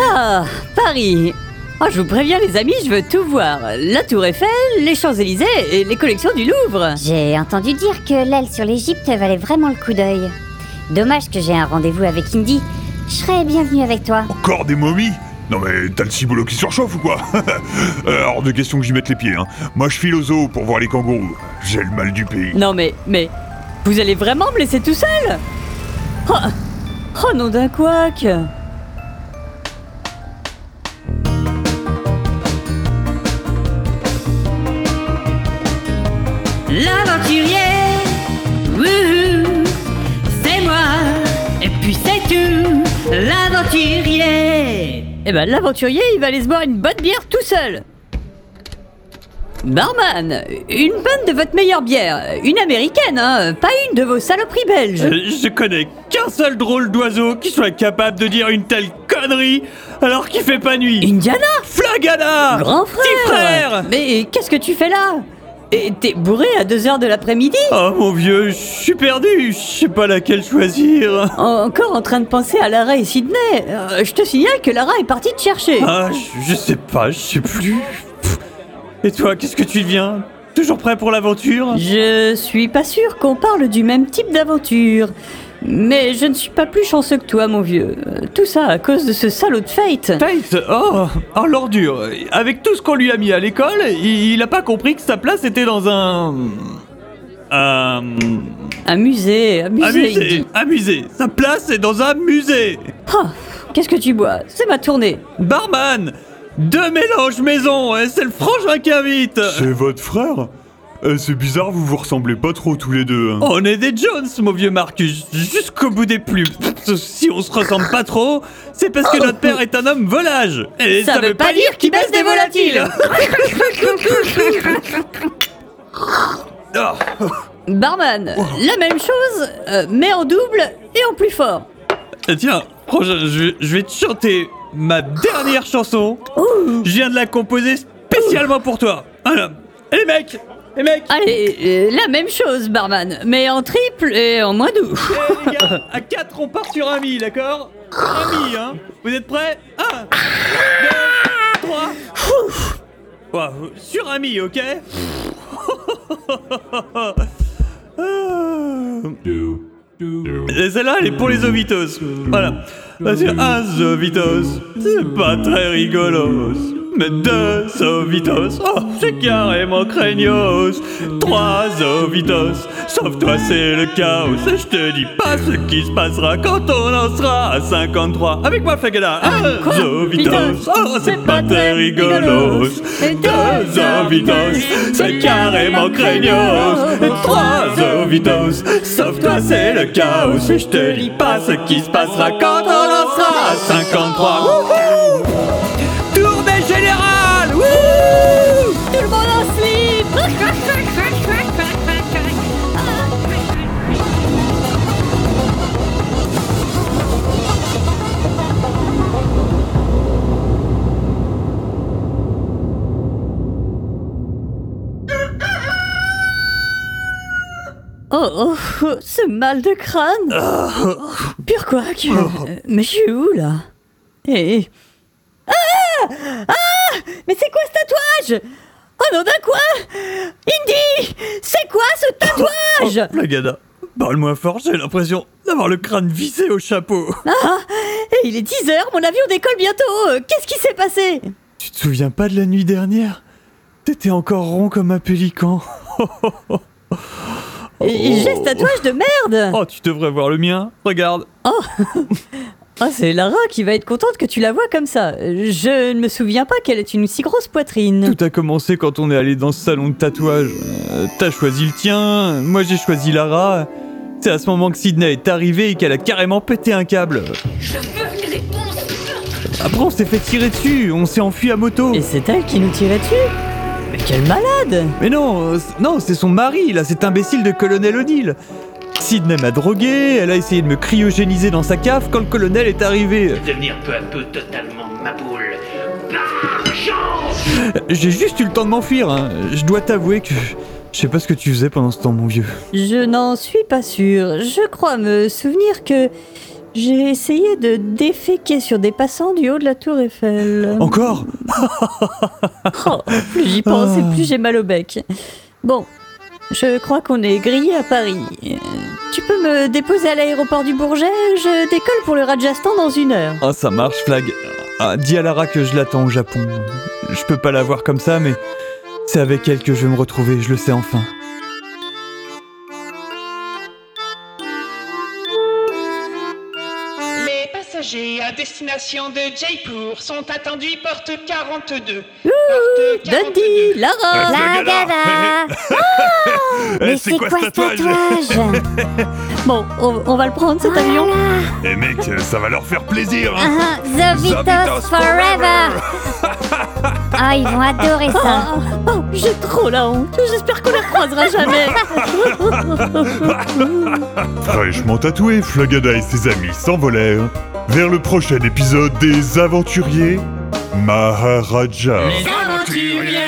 Ah, Paris Oh, je vous préviens les amis, je veux tout voir. La tour Eiffel, les Champs-Élysées et les collections du Louvre. J'ai entendu dire que l'aile sur l'Égypte valait vraiment le coup d'œil. Dommage que j'ai un rendez-vous avec Indy. Je serais bienvenue avec toi. Encore des momies? Non mais t'as le ciboulot qui surchauffe ou quoi? Euh, Hors de question que j'y mette les pieds, hein. Moi je file au zoo pour voir les kangourous. J'ai le mal du pays. Non mais, mais, vous allez vraiment me laisser tout seul? Oh, oh non d'un couac l'aventurier. Eh ben l'aventurier, il va aller se boire une bonne bière tout seul. Barman, une bonne de votre meilleure bière, une américaine, hein, pas une de vos saloperies belges. Euh, Je connais qu'un seul drôle d'oiseau qui soit capable de dire une telle connerie alors qu'il fait pas nuit. Indiana, Flagada grand frère. Petit frère Mais qu'est-ce que tu fais là? Et t'es bourré à 2h de l'après-midi Oh mon vieux, je suis perdu, je sais pas laquelle choisir. Encore en train de penser à Lara et Sydney. Euh, je te signale que Lara est partie te chercher. Ah, je, je sais pas, je sais plus. Pff. Et toi, qu'est-ce que tu deviens Toujours prêt pour l'aventure Je suis pas sûr qu'on parle du même type d'aventure. Mais je ne suis pas plus chanceux que toi, mon vieux. Tout ça à cause de ce salaud de Fate. Tate, oh, oh l'ordure. Avec tout ce qu'on lui a mis à l'école, il, il a pas compris que sa place était dans un... Un... Un musée, un musée. il musée, dit. un musée. Sa place est dans un musée. Oh, Qu'est-ce que tu bois? C'est ma tournée. Barman Deux mélanges maison, c'est le frangin qui invite C'est votre frère? Euh, C'est bizarre, vous vous ressemblez pas trop tous les deux. hein. On est des Jones, mon vieux Marcus, jusqu'au bout des plumes. Si on se ressemble pas trop, c'est parce que notre père est un homme volage. Et ça, veut pas dire qu'il baisse des volatiles Ah, Barman, la même chose, euh, mais en double et en plus fort. Tiens, frangin, je, vais- je vais te chanter ma dernière chanson. Je viens de la composer spécialement pour toi. Voilà. Et les mecs Les mecs Allez, euh, la même chose, Barman, mais en triple et en moins doux. Eh, les gars, à 4 on part sur un mi, d'accord? Un mi, hein Vous êtes prêts? 1, 2, 3. sur un mi, ok? Celle-là, elle est pour les ovitos. Voilà. Parce que un zovitos, c'est pas très rigolo. Mais deux zovitos, oh, c'est carrément craignos. Trois zovitos, sauf toi, c'est le chaos. Et je te dis pas ce qui se passera quand on en sera à 53. Avec moi, Fagada. Un quoi? zovitos, oh, c'est pas très rigolo. Deux zovitos, c'est carrément craignos. Et trois zovitos, sauf toi, c'est le chaos. Et je te dis pas ce qui se passera quand on en sera à 53. Wouhou Oh, oh, ce mal de crâne. Pur quoi Mais je suis où, là? Eh Ah Ah Mais c'est quoi ce tatouage? Oh non, d'un quoi Indy C'est quoi ce tatouage? Flagada, parle-moi fort, j'ai l'impression d'avoir le crâne vissé au chapeau. Ah Et il est 10h, mon avion décolle bientôt. Euh, Qu'est-ce qui s'est passé? Tu te souviens pas de la nuit dernière? T'étais encore rond comme un pélican. Et J'ai ce tatouage de merde Oh, tu devrais voir le mien. Regarde. Ah, c'est Lara qui va être contente que tu la vois comme ça. Je ne me souviens pas qu'elle ait une si grosse poitrine. Tout a commencé quand on est allé dans ce salon de tatouage. Euh, T'as choisi le tien, moi j'ai choisi Lara. C'est à ce moment que Sydney est arrivée et qu'elle a carrément pété un câble. Après on s'est fait tirer dessus, on s'est enfui à moto. Et c'est elle qui nous tirait dessus Mais quelle malade Mais non, euh, non, c'est son mari, là, cet imbécile de colonel O'Neill. Sydney m'a drogué, elle a essayé de me cryogéniser dans sa cave quand le colonel est arrivé. devenir peu à peu totalement ma boule. J'ai juste eu le temps de m'enfuir, hein. je dois t'avouer que je sais pas ce que tu faisais pendant ce temps, mon vieux. Je n'en suis pas sûre. Je crois me souvenir que J'ai essayé de déféquer sur des passants du haut de la tour Eiffel. Encore Oh, plus j'y pense et plus j'ai mal au bec. Bon, je crois qu'on est grillé à Paris. Tu peux me déposer à l'aéroport du Bourget Je décolle pour le Rajasthan dans une heure. Ah, ça marche, Flag. Ah, dis à Lara que je l'attends au Japon. Je peux pas la voir comme ça, mais c'est avec elle que je vais me retrouver, je le sais enfin. Passagers à destination de Jaipur sont attendus porte 42. Ouh, Porte 42. Dundee, Lara Ah, La gada Eh, Mais c'est quoi ce tatouage Bon, on, on va le prendre cet avion. Eh mec, ça va leur faire plaisir hein. Ah, The Vitos Vitos Forever. Ah, ils vont adorer ça. Ah, oh, J'ai trop la honte. J'espère qu'on les recroisera jamais. Fraîchement tatoué, Flagada et ses amis s'envolèrent vers le prochain épisode des Aventuriers Maharaja. Les aventuriers